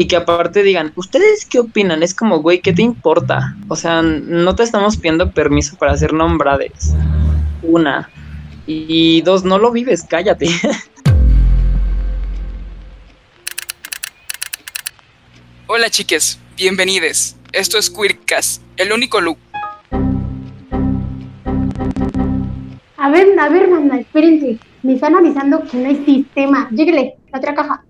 y que aparte digan, ¿ustedes qué opinan? Es como, güey, ¿qué te importa? O sea, no te estamos pidiendo permiso para ser nombrades. Una. Y dos, no lo vives, cállate. Hola chiques, bienvenidos. Esto es Queercast, el único look. A ver, a ver, mamá, espérense. Me están avisando que no hay sistema. Lléguele, la otra caja.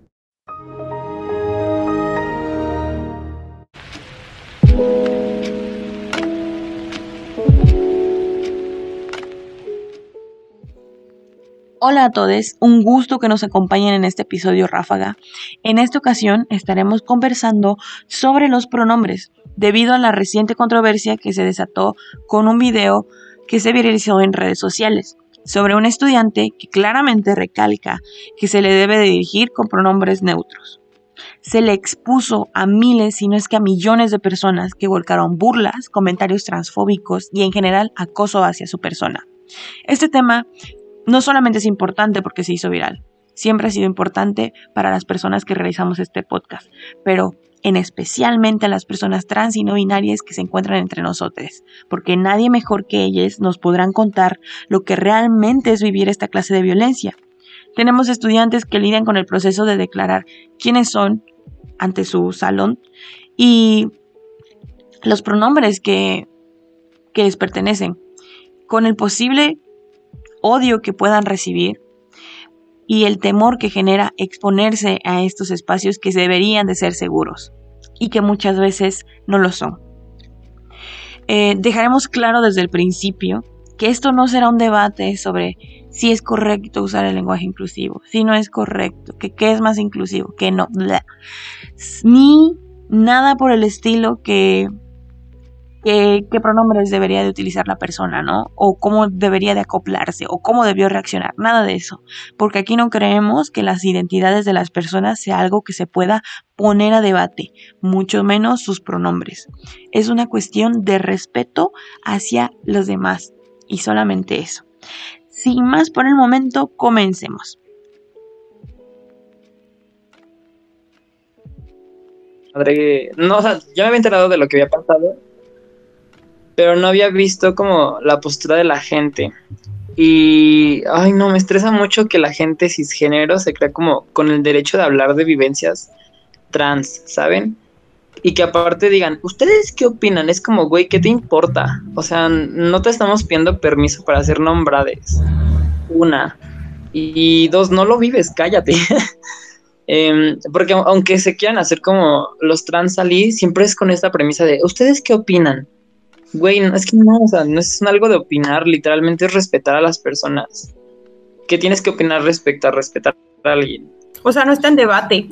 Hola a todos, un gusto que nos acompañen en este episodio Ráfaga. En esta ocasión estaremos conversando sobre los pronombres, debido a la reciente controversia que se desató con un video que se viralizó en redes sociales sobre un estudiante que claramente recalca que se le debe de dirigir con pronombres neutros. Se le expuso a miles, si no es que a millones de personas que volcaron burlas, comentarios transfóbicos y en general acoso hacia su persona. Este tema no solamente es importante porque se hizo viral, siempre ha sido importante para las personas que realizamos este podcast, pero en especialmente a las personas trans y no binarias que se encuentran entre nosotros, porque nadie mejor que ellas nos podrán contar lo que realmente es vivir esta clase de violencia. Tenemos estudiantes que lidian con el proceso de declarar quiénes son ante su salón y los pronombres que, que les pertenecen, con el posible odio que puedan recibir y el temor que genera exponerse a estos espacios que deberían de ser seguros y que muchas veces no lo son. Eh, dejaremos claro desde el principio que esto no será un debate sobre si es correcto usar el lenguaje inclusivo, si no es correcto, que qué es más inclusivo, que no, ni nada por el estilo que qué, pronombres debería de utilizar la persona, ¿no? O cómo debería de acoplarse, o cómo debió reaccionar, nada de eso. Porque aquí no creemos que las identidades de las personas sea algo que se pueda poner a debate, mucho menos sus pronombres. Es una cuestión de respeto hacia los demás, y solamente eso. Sin más por el momento, comencemos. Madre, no, o sea, yo me había enterado de lo que había pasado pero no había visto como la postura de la gente. Y, ay, no, me estresa mucho que la gente cisgénero se crea como con el derecho de hablar de vivencias trans, ¿saben? Y que aparte digan, ¿ustedes qué opinan? Es como, güey, ¿qué te importa? O sea, no te estamos pidiendo permiso para ser nombrades. Una. Y dos, no lo vives, cállate. Em, porque aunque se quieran hacer como los trans salí, siempre es con esta premisa de, ¿ustedes qué opinan? Güey, es que no, o sea, no es algo de opinar, literalmente es respetar a las personas. ¿Qué tienes que opinar respecto a respetar a alguien? O sea, no está en debate.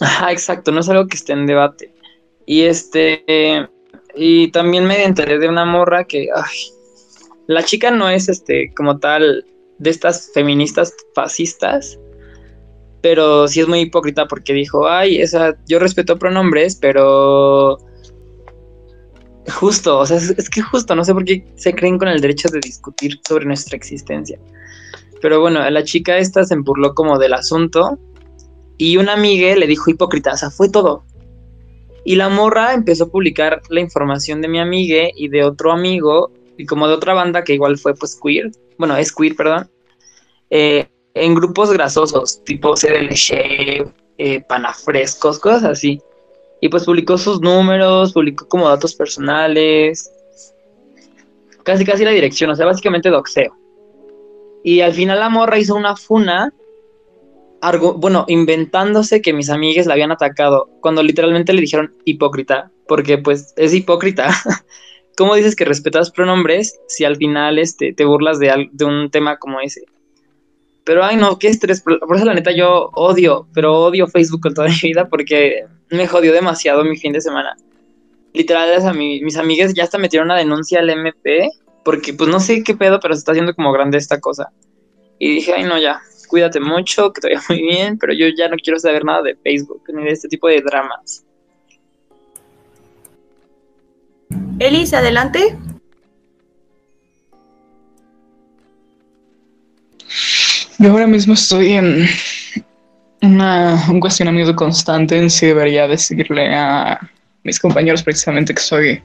Ajá, exacto, no es algo que esté en debate. Y este, y también me enteré de una morra que, ay, la chica no es este, como tal, de estas feministas fascistas, pero sí es muy hipócrita porque dijo, ay, esa, yo respeto pronombres, pero Justo, o sea, es, que justo, no sé por qué se creen con el derecho de discutir sobre nuestra existencia. Pero bueno, la chica esta se empurló como del asunto y una amiga le dijo hipócrita, o sea, fue todo. Y la morra empezó a publicar la información de mi amiga y de otro amigo y como de otra banda que igual fue pues queer, bueno, es queer, perdón, eh, en grupos grasosos, tipo CDLC, eh, panafrescos, cosas así. Y pues publicó sus números, publicó como datos personales, casi casi la dirección, o sea, básicamente doxeo. Y al final la morra hizo una funa, bueno, inventándose que mis amigas la habían atacado, cuando literalmente le dijeron hipócrita, porque pues es hipócrita. ¿Cómo dices que respetas pronombres si al final este, te burlas de, de un tema como ese? Pero ay no, qué estrés. Por, eso la neta yo odio, pero odio Facebook con toda mi vida porque me jodió demasiado mi fin de semana. Literal, a mis amigas ya hasta metieron una denuncia al MP porque pues no sé qué pedo, pero se está haciendo como grande esta cosa. Y dije, ay no, ya, cuídate mucho, que te vaya muy bien, pero yo ya no quiero saber nada de Facebook ni de este tipo de dramas. Elis, adelante. Yo ahora mismo estoy en una, un cuestionamiento constante en si debería decirle a mis compañeros precisamente que soy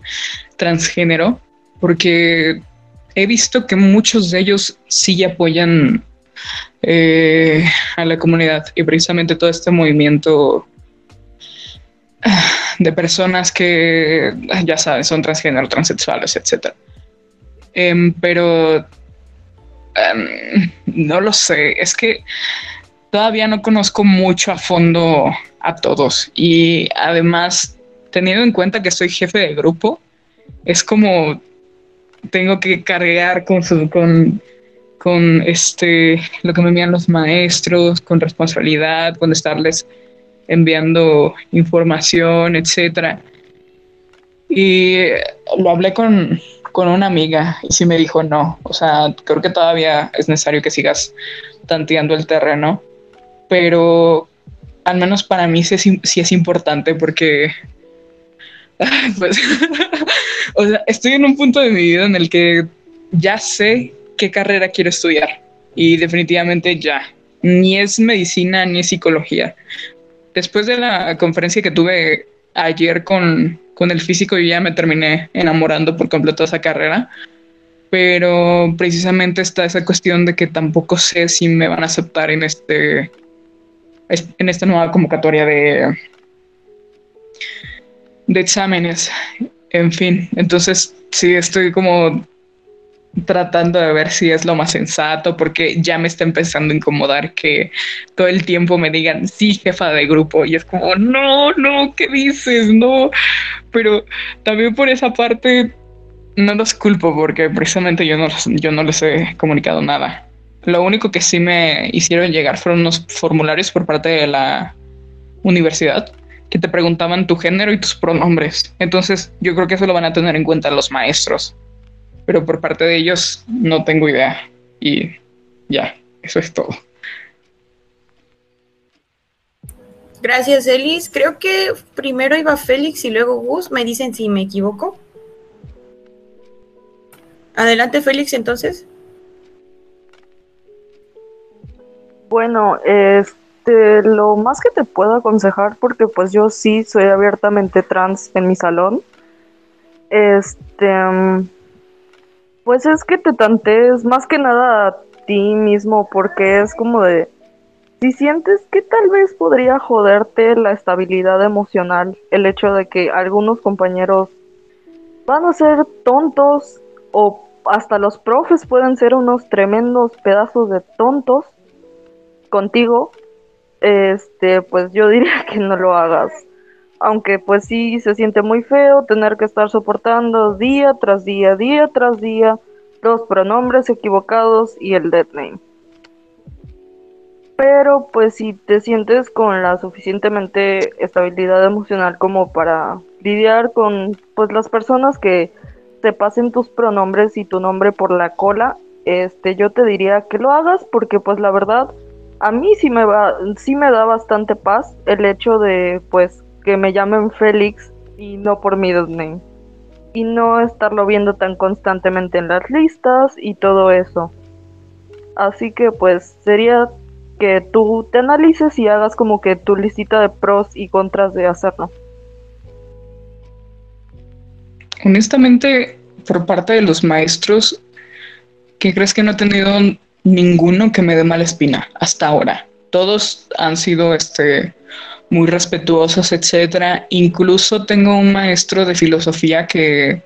transgénero, porque he visto que muchos de ellos sí apoyan eh, a la comunidad y precisamente todo este movimiento ah, de personas que ya saben son transgénero, transexuales, etc. Em, pero em, no lo sé, es que todavía no conozco mucho a fondo a todos y además teniendo en cuenta que soy jefe de grupo, es como tengo que cargar con su, con, con este lo que me envían los maestros, con responsabilidad, con estarles enviando información, etcétera. Y lo hablé con, con una amiga y sí me dijo no, o sea, creo que todavía es necesario que sigas tanteando el terreno, pero al menos para mí sí sí es importante porque pues, o sea, estoy en un punto de mi vida en el que ya sé qué carrera quiero estudiar y definitivamente ya, ni es medicina ni es psicología. Después de la conferencia que tuve ayer con, con el físico, yo ya me terminé enamorando por completo de esa carrera, pero precisamente está esa cuestión de que tampoco sé si me van a aceptar en este en esta nueva convocatoria de de exámenes. En fin, entonces sí estoy como tratando de ver si es lo más sensato, porque ya me está empezando a incomodar que todo el tiempo me digan, sí, jefa de grupo, y es como, no, no, ¿qué dices? No, pero también por esa parte no los culpo, porque precisamente yo no, yo no les he comunicado nada. Lo único que sí me hicieron llegar fueron unos formularios por parte de la universidad que te preguntaban tu género y tus pronombres. Entonces yo creo que eso lo van a tener en cuenta los maestros. Pero por parte de ellos no tengo idea. Y ya, eso es todo. Gracias, Elis. Creo que primero iba Félix y luego Gus. Me dicen si me equivoco. Adelante, Félix, entonces. Bueno, este este, lo más que te puedo aconsejar, porque pues yo sí soy abiertamente trans en mi salón, este, pues es que te tantees más que nada a ti mismo, porque es como de, si sientes que tal vez podría joderte la estabilidad emocional, el hecho de que algunos compañeros van a ser tontos o hasta los profes pueden ser unos tremendos pedazos de tontos contigo, este, pues yo diría que no lo hagas. Aunque pues sí se siente muy feo tener que estar soportando día tras día, día tras día, los pronombres equivocados y el dead name. Pero pues si te sientes con la suficientemente estabilidad emocional como para lidiar con pues las personas que te pasen tus pronombres y tu nombre por la cola, este yo te diría que lo hagas porque pues la verdad a mí sí me va, sí me da bastante paz el hecho de pues que me llamen Félix y no por mi y no estarlo viendo tan constantemente en las listas y todo eso. Así que pues sería que tú te analices y hagas como que tu listita de pros y contras de hacerlo. Honestamente, por parte de los maestros, ¿qué crees que no he tenido ninguno que me dé mala espina hasta ahora. Todos han sido este, muy respetuosos, etcétera. Incluso tengo un maestro de filosofía que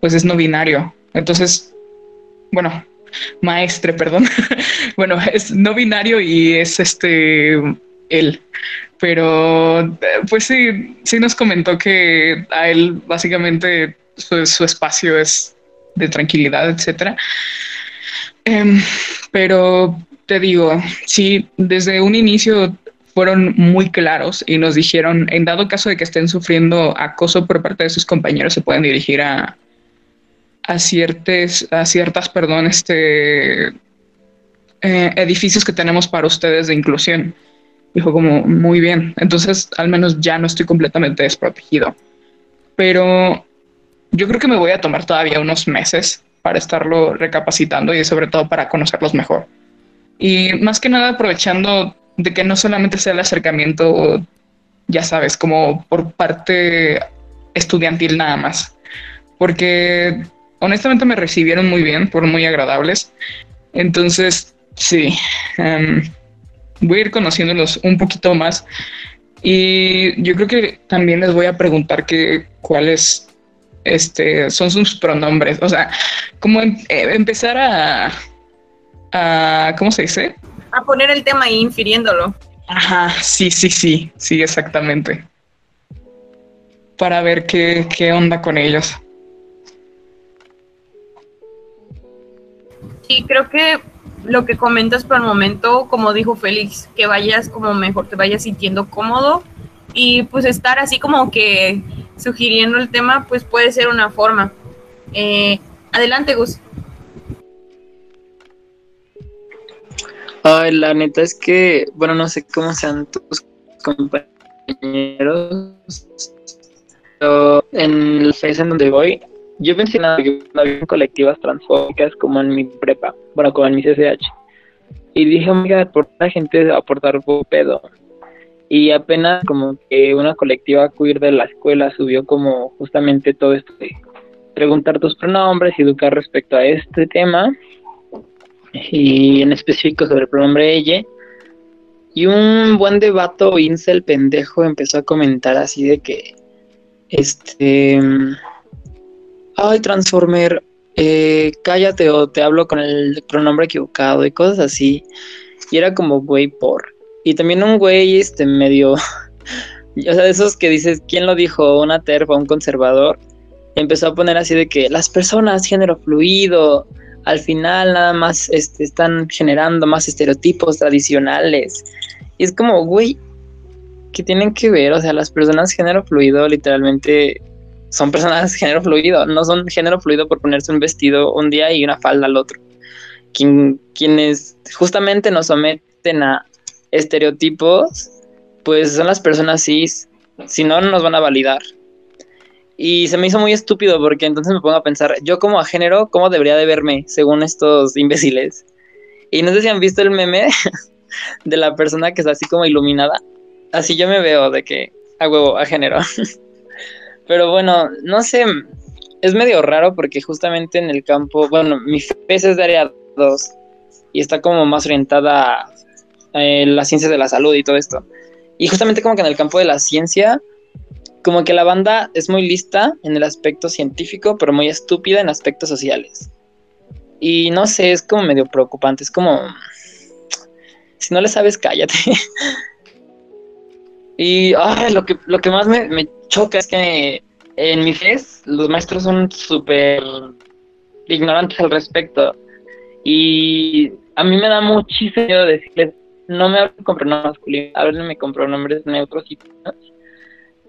pues es no binario. Entonces, bueno, maestre, perdón. bueno, es no binario y es este él. Pero pues sí, sí nos comentó que a él básicamente su, espacio es de tranquilidad, etcétera. Em, pero te digo, sí, desde un inicio fueron muy claros y nos dijeron, en dado caso de que estén sufriendo acoso por parte de sus compañeros, se pueden dirigir a, a, ciertas, a ciertas, perdón, este, eh, edificios que tenemos para ustedes de inclusión. Dijo como, muy bien, entonces al menos ya no estoy completamente desprotegido. Pero yo creo que me voy a tomar todavía unos meses para estarlo recapacitando y sobre todo para conocerlos mejor. Y más que nada aprovechando de que no solamente sea el acercamiento, ya sabes, como por parte estudiantil nada más. Porque honestamente me recibieron muy bien, fueron muy agradables. Entonces, sí, em, voy a ir conociéndolos un poquito más. Y yo creo que también les voy a preguntar que, cuáles este, son sus pronombres. O sea, como em, eh, empezar a, ¿cómo se dice? A poner el tema ahí, infiriéndolo. Ajá, sí, sí, sí, sí, exactamente. Para ver qué, qué onda con ellos. Sí, creo que lo que comentas por el momento, como dijo Félix, que vayas como mejor, te vayas sintiendo cómodo y pues estar así como que sugiriendo el tema, pues puede ser una forma. Eh, adelante, Gus. Ay, la neta es que, bueno, no sé cómo sean tus compañeros, pero en el FES en donde voy, yo pensé en había colectivas transfóbicas como en mi prepa, bueno, como en mi CCH. Y dije, amiga, por la gente va a aportar un pedo. Y apenas como que una colectiva queer de la escuela subió como justamente todo esto de preguntar tus pronombres y educar respecto a este tema. Y en específico sobre el pronombre ella. Y un buen debato incel pendejo empezó a comentar así de que, este, ay, Transformer, eh, cállate o te hablo con el pronombre equivocado y cosas así. Y era como, güey, por. Y también un güey, este, medio, o sea, de esos que dices, ¿quién lo dijo? Una terfa, un conservador. Empezó a poner así de que las personas género fluido, al final nada más este, están generando más estereotipos tradicionales. Y es como, güey, ¿qué tienen que ver? O sea, las personas género fluido literalmente son personas género fluido, no son género fluido por ponerse un vestido un día y una falda al otro. Quien, quienes justamente nos someten a estereotipos, pues son las personas cis, si no, no nos van a validar. Y se me hizo muy estúpido porque entonces me pongo a pensar, yo como a género, ¿cómo debería de verme según estos imbéciles? Y no sé si han visto el meme de la persona que está así como iluminada. Así yo me veo de que a huevo, a género. Pero bueno, no sé, es medio raro porque justamente en el campo, bueno, mi FES es de área 2 y está como más orientada a eh, las ciencias de la salud y todo esto. Y justamente como que en el campo de la ciencia, como que la banda es muy lista en el aspecto científico, pero muy estúpida en aspectos sociales. Y no sé, es como medio preocupante, es como, si no le sabes, cállate. y lo, que, lo que más me, me choca es que en mi FES los maestros son súper ignorantes al respecto. Y a mí me da muchísimo miedo decirles, no me hablen con pronombres masculinos, háblenme con pronombres neutros y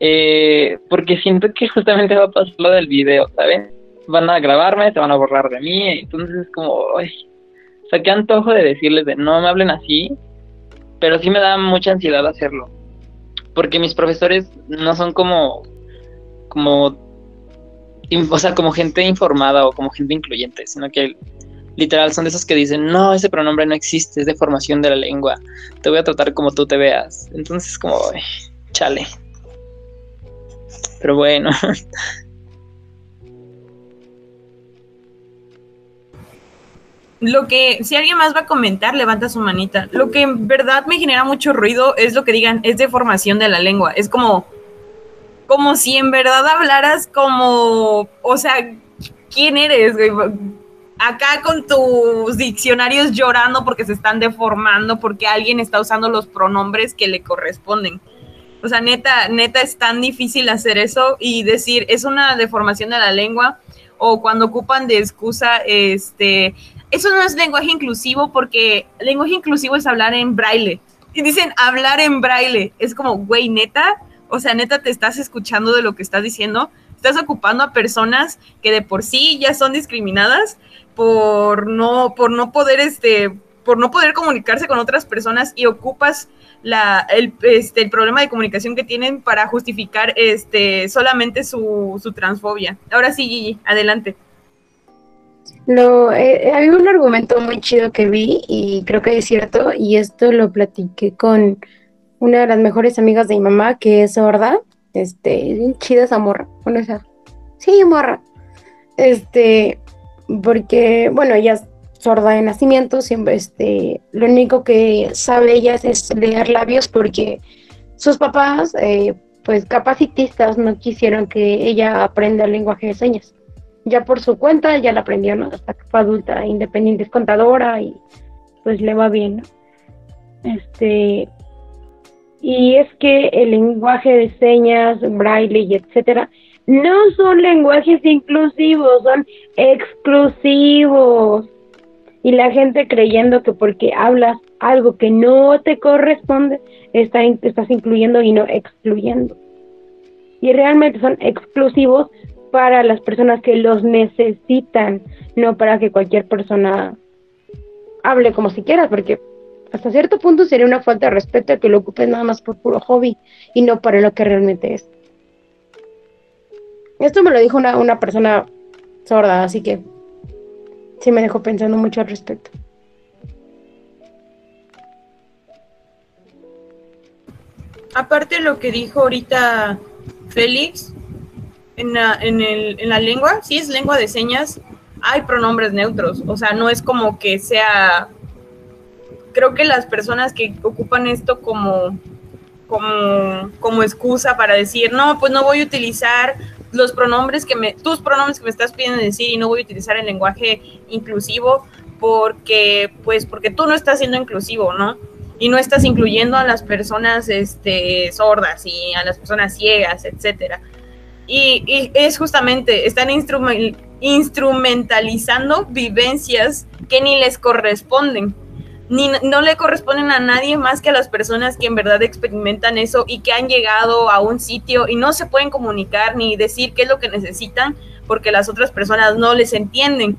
eh, porque siento que justamente va a pasar lo del video, ¿saben? Van a grabarme, se van a borrar de mí, entonces es como, ay, o sea, qué antojo de decirles de no me hablen así, pero sí me da mucha ansiedad hacerlo porque mis profesores no son como, como, o sea, como gente informada o como gente incluyente, sino que literal son de esos que dicen, no, ese pronombre no existe, es de formación de la lengua, te voy a tratar como tú te veas. Entonces, como, chale. Pero bueno. Lo que, si alguien más va a comentar, levanta su manita. Lo que en verdad me genera mucho ruido es lo que digan, es deformación de la lengua. Es como, como si en verdad hablaras como, o sea, ¿quién eres? Acá con tus diccionarios llorando porque se están deformando, porque alguien está usando los pronombres que le corresponden. O sea, neta, neta es tan difícil hacer eso y decir, es una deformación de la lengua o cuando ocupan de excusa, este, eso no es lenguaje inclusivo porque lenguaje inclusivo es hablar en braille. Y dicen hablar en braille. Es como, güey, neta, o sea, neta te estás escuchando de lo que estás diciendo. Estás ocupando a personas que de por sí ya son discriminadas por no, por no poder, este, por no poder comunicarse con otras personas y ocupas la, el, este, el problema de comunicación que tienen para justificar este, solamente su, transfobia. Ahora sí, Gigi, adelante. Lo, eh, había un argumento muy chido que vi y creo que es cierto y esto lo platiqué con una de las mejores amigas de mi mamá que es sorda, este, chida esa morra, bueno, esa, sí, morra, este, porque, bueno, ella sorda de nacimiento, siempre, este, lo único que sabe ella es, leer labios porque sus papás, eh, pues capacitistas, no quisieron que ella aprenda el lenguaje de señas ya por su cuenta, ya la aprendió, ¿no? Hasta que fue adulta, independiente, es contadora y pues le va bien, ¿no? Este, y es que el lenguaje de señas, braille y etcétera, no son lenguajes inclusivos, son exclusivos. Y la gente creyendo que porque hablas algo que no te corresponde, está, estás incluyendo y no excluyendo. Y realmente son exclusivos para las personas que los necesitan, no para que cualquier persona hable como si quieras, porque hasta cierto punto sería una falta de respeto que lo ocupes nada más por puro hobby y no para lo que realmente es. Esto me lo dijo una, una persona sorda, así que sí me dejó pensando mucho al respecto. Aparte lo que dijo ahorita Félix, en la, en, el, en la lengua, si es lengua de señas, hay pronombres neutros. O sea, no es como que sea. Creo que las personas que ocupan esto como, como, como excusa para decir, no, pues no voy a utilizar los pronombres que me, tus pronombres que me estás pidiendo decir y no voy a utilizar el lenguaje inclusivo porque, pues, porque tú no estás siendo inclusivo, ¿no? Y no estás incluyendo a las personas este, sordas y a las personas ciegas, etcétera. Y, es justamente, están instrumentalizando vivencias que ni les corresponden. Ni, no le corresponden a nadie más que a las personas que en verdad experimentan eso y que han llegado a un sitio y no se pueden comunicar ni decir qué es lo que necesitan porque las otras personas no les entienden.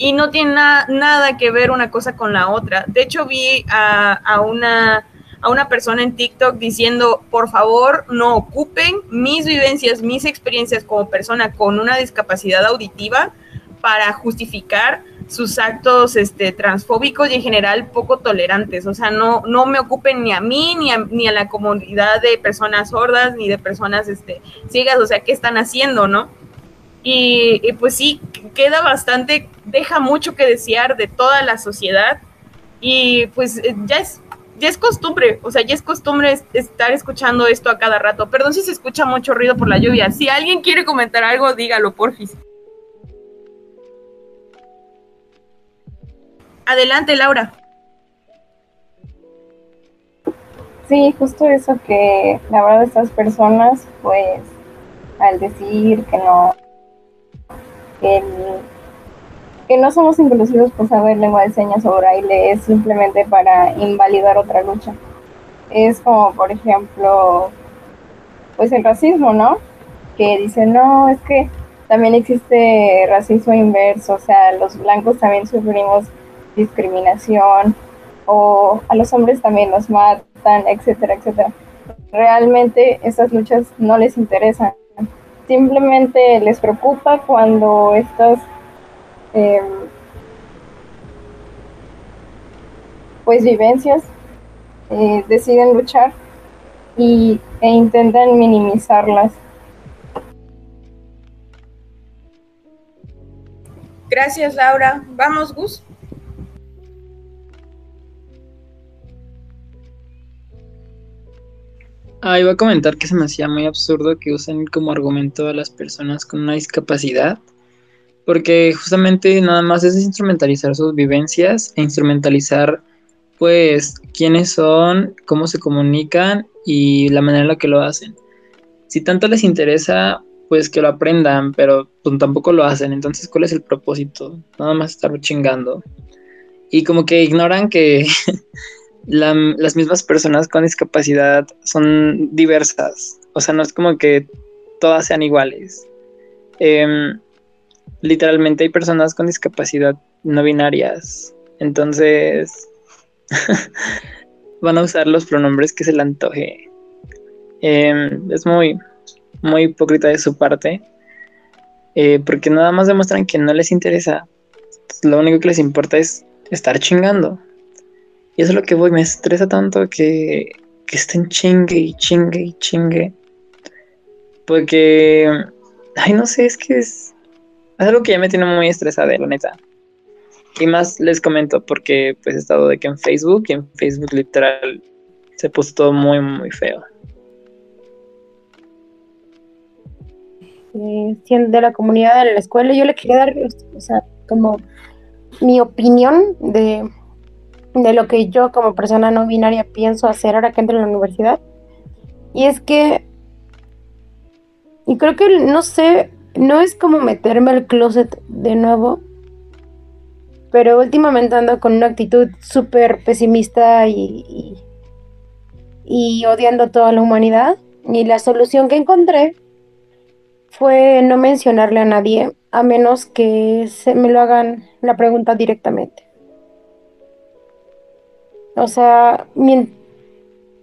Y no tiene nada que ver una cosa con la otra. De hecho, vi a una a una persona en TikTok diciendo, por favor, no ocupen mis vivencias, mis experiencias como persona con una discapacidad auditiva para justificar sus actos este, transfóbicos y en general poco tolerantes. O sea, no, no me ocupen ni a mí, ni a, ni a la comunidad de personas sordas, ni de personas este, ciegas. O sea, ¿qué están haciendo, no? Y, pues sí, queda bastante, deja mucho que desear de toda la sociedad. Y pues eh, ya es ya es costumbre, o sea, ya es costumbre estar escuchando esto a cada rato. Perdón si se escucha mucho ruido por la lluvia. Si alguien quiere comentar algo, dígalo, porfis. Adelante, Laura. Sí, justo eso que la verdad estas personas, pues, al decir que no, que no somos inclusivos por saber lengua de señas o braille, es simplemente para invalidar otra lucha. Es como, por ejemplo, pues el racismo, ¿no? Que dice, no, es que también existe racismo inverso, o sea, los blancos también sufrimos discriminación, o a los hombres también los matan, etcétera, etcétera. Realmente esas luchas no les interesan. Simplemente les preocupa cuando estas Em, pues vivencias, eh, deciden luchar y, e intentan minimizarlas. Gracias, Laura. Vamos, Gus. Ah, iba a comentar que se me hacía muy absurdo que usen como argumento a las personas con una discapacidad porque justamente nada más es instrumentalizar sus vivencias e instrumentalizar pues quiénes son, cómo se comunican y la manera en la que lo hacen. Si tanto les interesa, pues que lo aprendan, pero pues, tampoco lo hacen. Entonces, ¿cuál es el propósito? Nada más estar chingando. Y como que ignoran que las mismas personas con discapacidad son diversas. O sea, no es como que todas sean iguales. Eh, literalmente hay personas con discapacidad no binarias. Entonces van a usar los pronombres que se le antoje. Em, es muy, muy hipócrita de su parte. Eh, porque nada más demuestran que no les interesa. lo único que les importa es estar chingando. Y eso es lo que voy, me estresa tanto que, que estén chingue y chingue y chingue. Porque, ay, no sé, es que es, es algo que ya me tiene muy estresada, la neta. Y más les comento porque pues he estado de que en Facebook y en Facebook literal se puso todo muy, muy feo. eh, de la comunidad de la escuela, yo le quería dar, o sea, como mi opinión de, de lo que yo como persona no binaria pienso hacer ahora que entro en la universidad. Y es que, y creo que, no sé, no es como meterme al closet de nuevo, pero últimamente ando con una actitud súper pesimista y, y, y odiando a toda la humanidad. Y la solución que encontré fue no mencionarle a nadie, a menos que se me lo hagan la pregunta directamente. O sea,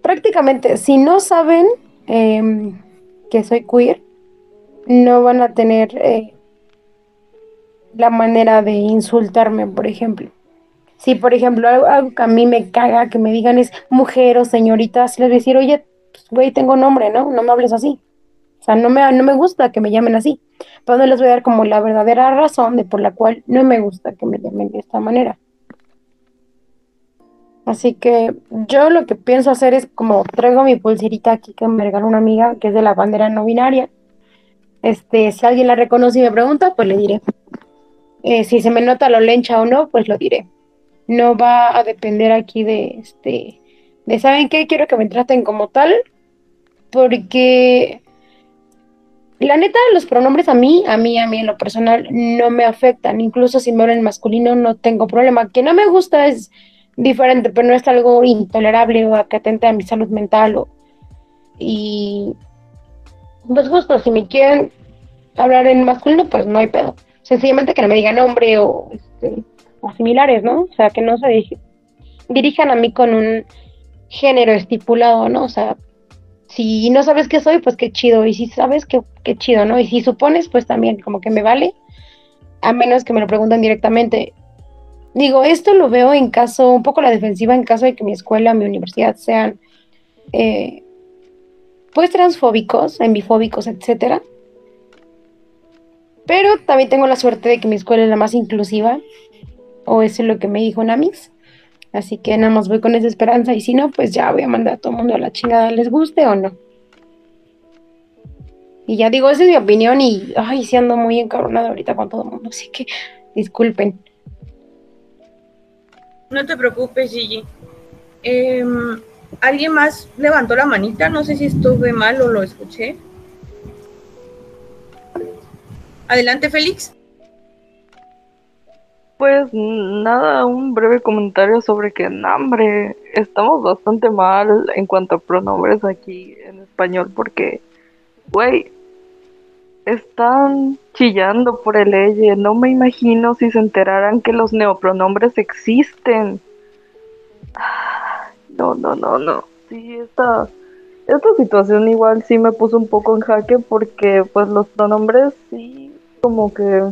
prácticamente, si no saben em, que soy queer, no van a tener eh, la manera de insultarme, por ejemplo. Si, por ejemplo, algo, algo que a mí me caga que me digan es mujer o señorita, si les voy a decir, oye, pues, güey, tengo nombre, ¿no? No me hables así. O sea, no me, no me gusta que me llamen así. Pero no les voy a dar como la verdadera razón de por la cual no me gusta que me llamen de esta manera. Así que yo lo que pienso hacer es como traigo mi pulserita aquí que me regaló una amiga que es de la bandera no binaria. Este, si alguien la reconoce y me pregunta, pues le diré. Eh, si se me nota lo lencha o no, pues lo diré. No va a depender aquí de este, de ¿saben qué? Quiero que me traten como tal, porque la neta, los pronombres a mí, a mí, a mí en lo personal, no me afectan. Incluso si me hablan en masculino, no tengo problema. Que no me gusta es diferente, pero no es algo intolerable o que atente a mi salud mental. O, y pues justo, si me quieren hablar en masculino, pues no hay pedo. Sencillamente que no me digan nombre o, este, o similares, ¿no? O sea, que no se diri- dirijan a mí con un género estipulado, ¿no? O sea, si no sabes qué soy, pues qué chido. Y si sabes, qué, qué chido, ¿no? Y si supones, pues también como que me vale. A menos que me lo pregunten directamente. Digo, esto lo veo en caso, un poco la defensiva en caso de que mi escuela, mi universidad sean, eh, pues transfóbicos, enbifóbicos, etcétera. Pero también tengo la suerte de que mi escuela es la más inclusiva, o eso es lo que me dijo Namis. Así que nada más voy con esa esperanza y si no, pues ya voy a mandar a todo el mundo a la chingada, les guste o no. Y ya digo, esa es mi opinión y, ay, sí ando muy encabronada ahorita con todo el mundo, así que disculpen. No te preocupes, Gigi. Em, ¿Alguien más levantó la manita? No sé si estuve mal o lo escuché. Adelante, Félix. Pues nada, un breve comentario sobre que, no, hombre, estamos bastante mal en cuanto a pronombres aquí en español porque, güey, están chillando por el ley. No me imagino si se enteraran que los neopronombres existen. Ah, No, no, no, no. Sí, esta, esta situación igual sí me puso un poco en jaque porque pues los pronombres sí como que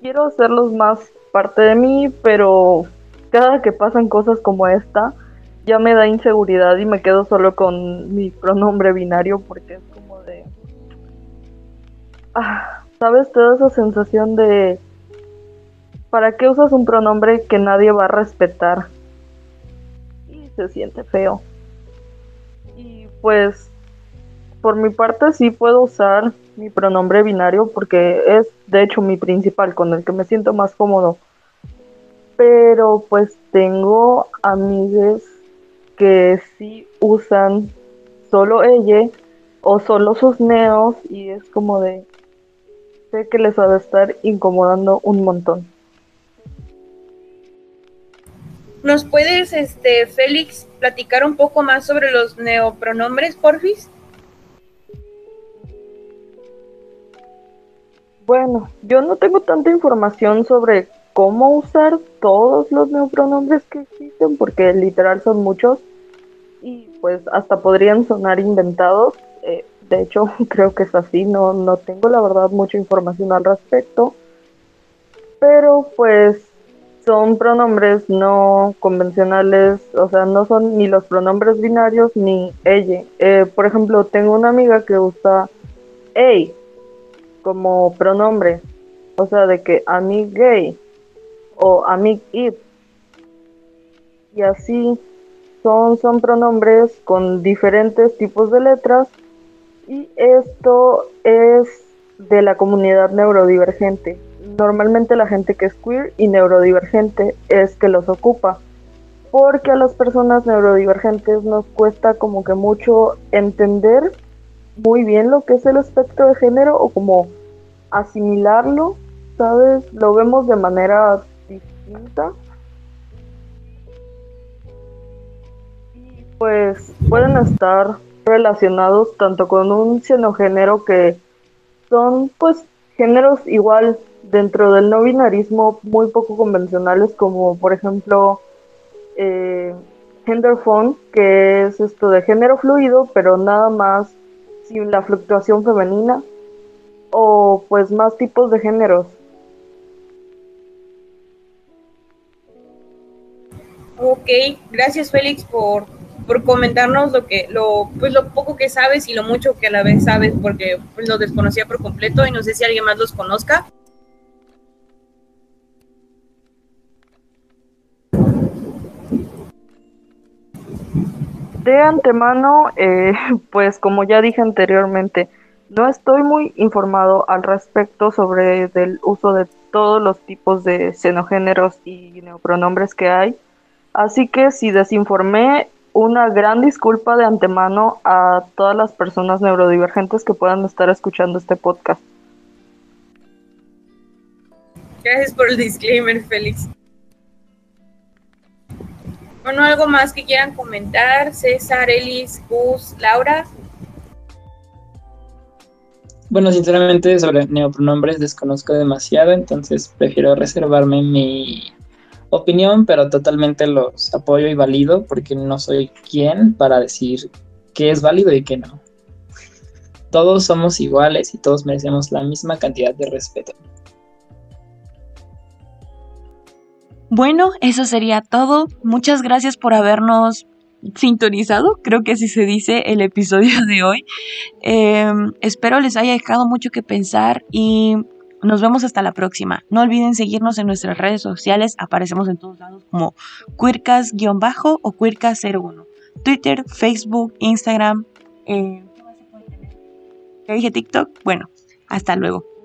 quiero hacerlos más parte de mí, pero cada que pasan cosas como esta, ya me da inseguridad y me quedo solo con mi pronombre binario porque es como de... Ah, ¿Sabes? Te da esa sensación de... ¿Para qué usas un pronombre que nadie va a respetar? Y se siente feo. Y pues, por mi parte sí puedo usar mi pronombre binario porque es de hecho mi principal, con el que me siento más cómodo. Pero pues tengo amigues que sí usan solo ella o solo sus neos y es como de sé que les va a estar incomodando un montón. ¿Nos puedes, este, Félix, platicar un poco más sobre los neopronombres, porfis? Bueno, yo no tengo tanta información sobre cómo usar todos los neopronombres que existen, porque literal son muchos y pues hasta podrían sonar inventados. Eh, de hecho, creo que es así, no, no tengo la verdad mucha información al respecto. pero pues son pronombres no convencionales, o sea, no son ni los pronombres binarios ni ella. Eh, por ejemplo, tengo una amiga que usa ey como pronombre, o sea, de que a mí gay o a mí it. Y así son, son pronombres con diferentes tipos de letras y esto es de la comunidad neurodivergente normalmente la gente que es queer y neurodivergente es que los ocupa. Porque a las personas neurodivergentes nos cuesta como que mucho entender muy bien lo que es el espectro de género o como asimilarlo, ¿sabes? Lo vemos de manera distinta. Y pues pueden estar relacionados tanto con un xenogénero que son pues géneros igual dentro del no binarismo muy poco convencionales como por ejemplo eh, genderphone que es esto de género fluido pero nada más sin la fluctuación femenina o pues más tipos de géneros. Ok, gracias Félix por, por comentarnos lo que lo pues lo poco que sabes y lo mucho que a la vez sabes porque pues, lo desconocía por completo y no sé si alguien más los conozca. De antemano, eh, pues como ya dije anteriormente, no estoy muy informado al respecto sobre el uso de todos los tipos de xenogéneros y neopronombres que hay. Así que si desinformé, una gran disculpa de antemano a todas las personas neurodivergentes que puedan estar escuchando este podcast. Gracias por el disclaimer, Félix. Bueno, algo más que quieran comentar, César, Elis, Gus, Laura. Bueno, sinceramente sobre neopronombres desconozco demasiado, entonces prefiero reservarme mi opinión, pero totalmente los apoyo y valido porque no soy quien para decir qué es válido y qué no. Todos somos iguales y todos merecemos la misma cantidad de respeto. Bueno, eso sería todo. Muchas gracias por habernos sintonizado, creo que así se dice el episodio de hoy. Em, espero les haya dejado mucho que pensar y nos vemos hasta la próxima. No olviden seguirnos en nuestras redes sociales, aparecemos en todos lados como quircas-bajo o quircas01. Twitter, Facebook, Instagram, eh, ¿qué dije TikTok? Bueno, hasta luego.